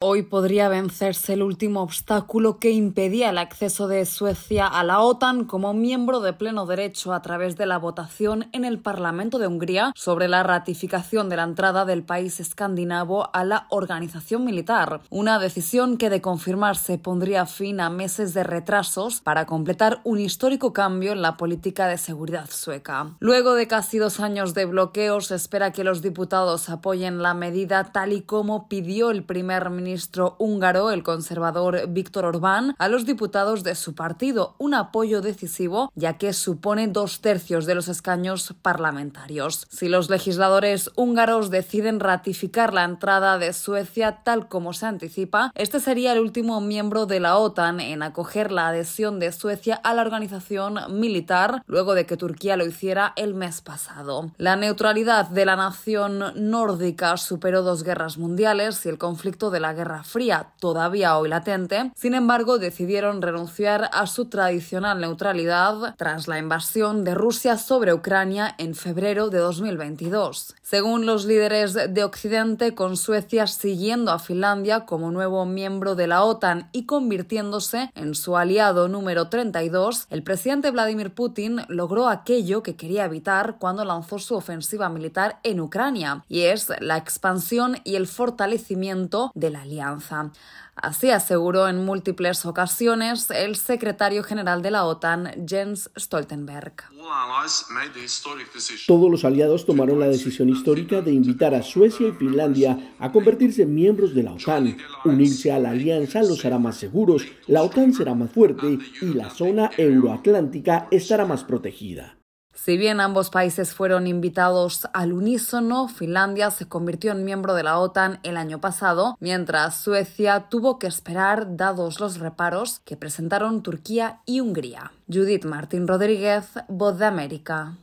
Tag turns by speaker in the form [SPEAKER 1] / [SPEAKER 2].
[SPEAKER 1] Hoy podría vencerse el último obstáculo que impedía el acceso de Suecia a la OTAN como miembro de pleno derecho a través de la votación en el Parlamento de Hungría sobre la ratificación de la entrada del país escandinavo a la organización militar. Una decisión que de confirmarse pondría fin a meses de retrasos para completar un histórico cambio en la política de seguridad sueca. Luego de casi dos años de bloqueo, se espera que los diputados apoyen la medida tal y como pidió el primer ministro ministro húngaro, el conservador Víctor Orbán, a los diputados de su partido, un apoyo decisivo ya que supone dos tercios de los escaños parlamentarios. Si los legisladores húngaros deciden ratificar la entrada de Suecia tal como se anticipa, este sería el último miembro de la OTAN en acoger la adhesión de Suecia a la organización militar luego de que Turquía lo hiciera el mes pasado. La neutralidad de la nación nórdica superó dos guerras mundiales y el conflicto de la Guerra Fría, todavía hoy latente, sin embargo decidieron renunciar a su tradicional neutralidad tras la invasión de Rusia sobre Ucrania en febrero de 2022. Según los líderes de Occidente, con Suecia siguiendo a Finlandia como nuevo miembro de la OTAN y convirtiéndose en su aliado número 32, el presidente Vladimir Putin logró aquello que quería evitar cuando lanzó su ofensiva militar en Ucrania, y es la expansión y el fortalecimiento de la Así aseguró en múltiples ocasiones el secretario general de la OTAN, Jens Stoltenberg.
[SPEAKER 2] Todos los aliados tomaron la decisión histórica de invitar a Suecia y Finlandia a convertirse en miembros de la OTAN. Unirse a la alianza los hará más seguros, la OTAN será más fuerte y la zona euroatlántica estará más protegida.
[SPEAKER 1] Si bien ambos países fueron invitados al unísono, Finlandia se convirtió en miembro de la OTAN el año pasado, mientras Suecia tuvo que esperar dados los reparos que presentaron Turquía y Hungría. Judith Martín Rodríguez, Voz de América.